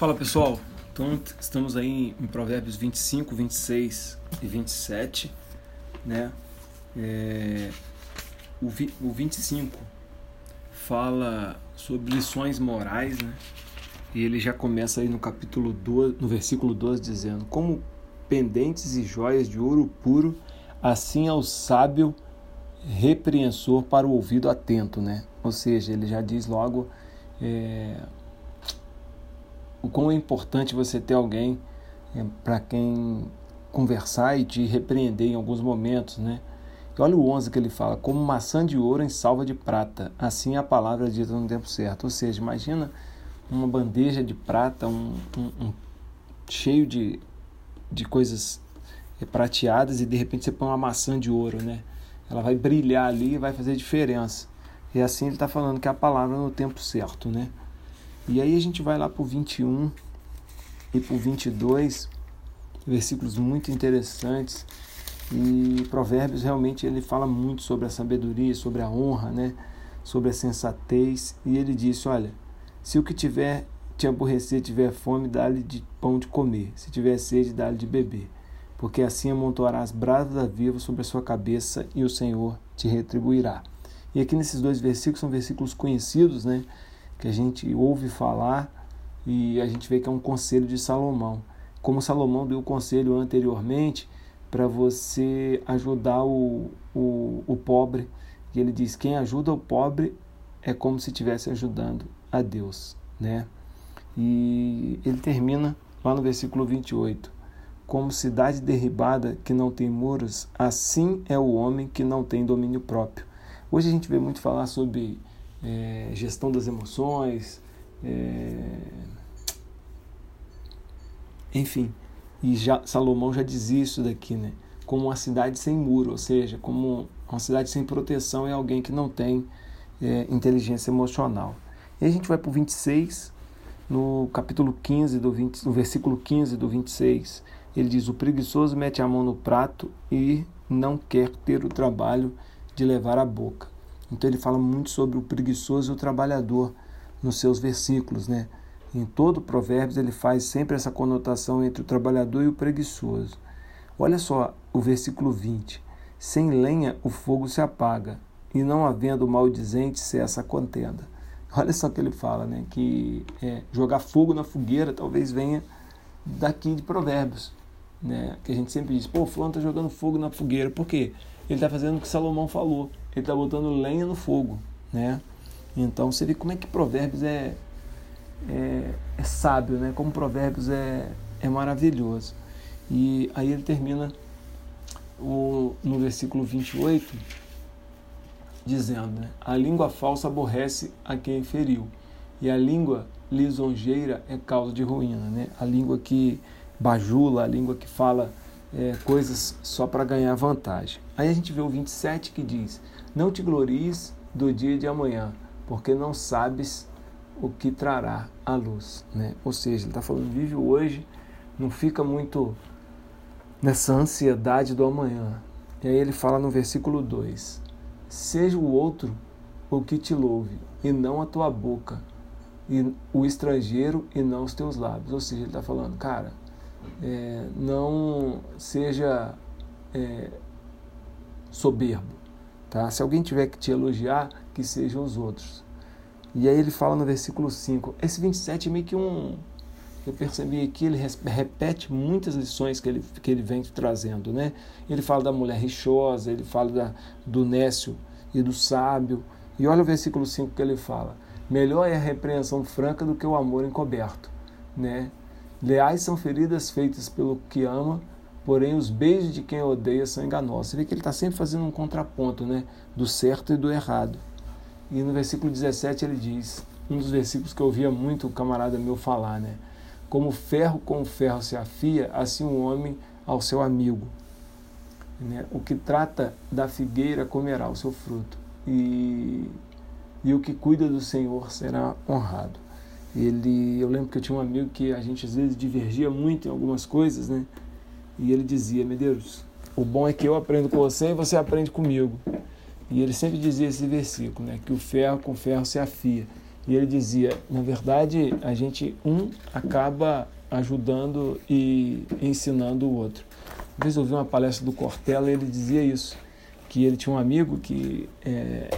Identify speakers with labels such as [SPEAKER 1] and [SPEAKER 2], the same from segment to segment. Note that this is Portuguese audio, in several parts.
[SPEAKER 1] Fala pessoal, então estamos aí em Provérbios 25, 26 e 27, né? É, o, vi, o 25 fala sobre lições morais, né? E ele já começa aí no capítulo 12, no versículo 12, dizendo: Como pendentes e joias de ouro puro, assim é o sábio repreensor para o ouvido atento, né? Ou seja, ele já diz logo é, o quão é importante você ter alguém é, para quem conversar e te repreender em alguns momentos, né? E olha o 11 que ele fala, como maçã de ouro em salva de prata, assim é a palavra dita no tempo certo. Ou seja, imagina uma bandeja de prata, um, um, um cheio de, de coisas é, prateadas e de repente você põe uma maçã de ouro, né? Ela vai brilhar ali e vai fazer diferença. E assim ele está falando que é a palavra no tempo certo, né? E aí a gente vai lá para o 21 e para o 22, versículos muito interessantes. E Provérbios realmente ele fala muito sobre a sabedoria, sobre a honra, né? sobre a sensatez. E ele disse: Olha, se o que tiver te aborrecer, tiver fome, dá-lhe de pão de comer. Se tiver sede, dá-lhe de beber. Porque assim amontoarás brasas da viva sobre a sua cabeça e o Senhor te retribuirá. E aqui nesses dois versículos são versículos conhecidos, né? Que a gente ouve falar e a gente vê que é um conselho de Salomão. Como Salomão deu o conselho anteriormente para você ajudar o, o, o pobre, e ele diz: quem ajuda o pobre é como se estivesse ajudando a Deus. Né? E ele termina lá no versículo 28. Como cidade derribada que não tem muros, assim é o homem que não tem domínio próprio. Hoje a gente vê muito falar sobre é, gestão das emoções, é, enfim. E já, Salomão já dizia isso daqui, né? Como uma cidade sem muro, ou seja, como uma cidade sem proteção é alguém que não tem é, inteligência emocional. E a gente vai para o 26, no capítulo 15, do 20, no versículo 15 do 26, ele diz: O preguiçoso mete a mão no prato e não quer ter o trabalho de levar a boca. Então ele fala muito sobre o preguiçoso e o trabalhador nos seus versículos, né? Em todo Provérbios ele faz sempre essa conotação entre o trabalhador e o preguiçoso. Olha só o versículo 20: Sem lenha o fogo se apaga, e não havendo maldizente cessa a contenda. Olha só o que ele fala, né? Que é, jogar fogo na fogueira talvez venha daqui de Provérbios, né? Que a gente sempre diz, pô, fulano está jogando fogo na fogueira. Por quê? Ele está fazendo o que Salomão falou ele está botando lenha no fogo, né? Então você vê como é que Provérbios é, é, é sábio, né? Como Provérbios é, é maravilhoso. E aí ele termina o, no versículo 28 dizendo: né? A língua falsa aborrece a quem feriu, e a língua lisonjeira é causa de ruína. Né? A língua que bajula, a língua que fala é, coisas só para ganhar vantagem. Aí a gente vê o 27 que diz: Não te glories do dia de amanhã, porque não sabes o que trará a luz. Né? Ou seja, ele está falando: vive hoje, não fica muito nessa ansiedade do amanhã. E aí ele fala no versículo 2: Seja o outro o que te louve, e não a tua boca, e o estrangeiro e não os teus lábios. Ou seja, ele está falando, cara é, não seja é, soberbo. Tá? Se alguém tiver que te elogiar, que sejam os outros. E aí ele fala no versículo 5. Esse 27 é meio que um. Eu percebi aqui, ele repete muitas lições que ele, que ele vem trazendo. Né? Ele fala da mulher rixosa, ele fala da, do nécio e do sábio. E olha o versículo 5 que ele fala: Melhor é a repreensão franca do que o amor encoberto. Né? Leais são feridas feitas pelo que ama, porém os beijos de quem odeia são enganosos. Você vê que ele está sempre fazendo um contraponto né, do certo e do errado. E no versículo 17 ele diz, um dos versículos que eu ouvia muito o camarada meu falar, né? Como ferro com ferro se afia, assim um homem ao seu amigo. Né? O que trata da figueira comerá o seu fruto, e, e o que cuida do Senhor será honrado. Ele, eu lembro que eu tinha um amigo que a gente às vezes divergia muito em algumas coisas, né? E ele dizia: Medeiros, o bom é que eu aprendo com você e você aprende comigo. E ele sempre dizia esse versículo, né? Que o ferro com ferro se afia. E ele dizia, na verdade, a gente um acaba ajudando e ensinando o outro. Uma vez eu ouvi uma palestra do Cortella e ele dizia isso, que ele tinha um amigo que é,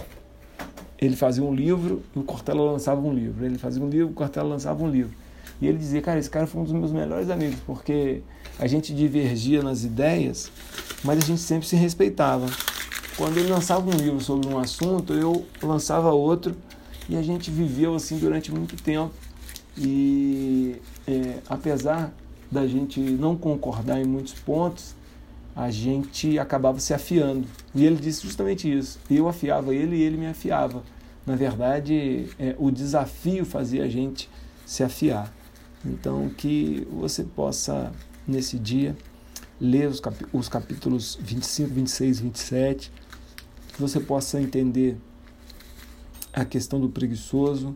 [SPEAKER 1] ele fazia um livro e o Cortella lançava um livro. Ele fazia um livro, o Cortella lançava um livro. E ele dizia, cara, esse cara foi um dos meus melhores amigos, porque a gente divergia nas ideias, mas a gente sempre se respeitava. Quando ele lançava um livro sobre um assunto, eu lançava outro e a gente viveu assim durante muito tempo. E é, apesar da gente não concordar em muitos pontos, a gente acabava se afiando. E ele disse justamente isso. Eu afiava ele e ele me afiava. Na verdade, é, o desafio fazia a gente se afiar. Então, que você possa, nesse dia, ler os, cap os capítulos 25, 26, 27, que você possa entender a questão do preguiçoso,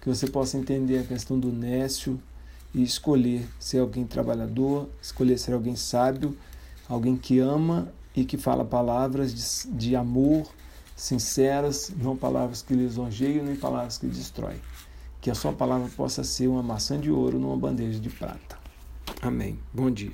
[SPEAKER 1] que você possa entender a questão do nécio e escolher ser alguém trabalhador, escolher ser alguém sábio, alguém que ama e que fala palavras de, de amor sinceras, não palavras que lisonjeiam nem palavras que destroem. Que a sua palavra possa ser uma maçã de ouro numa bandeja de prata. Amém. Bom dia.